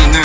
있는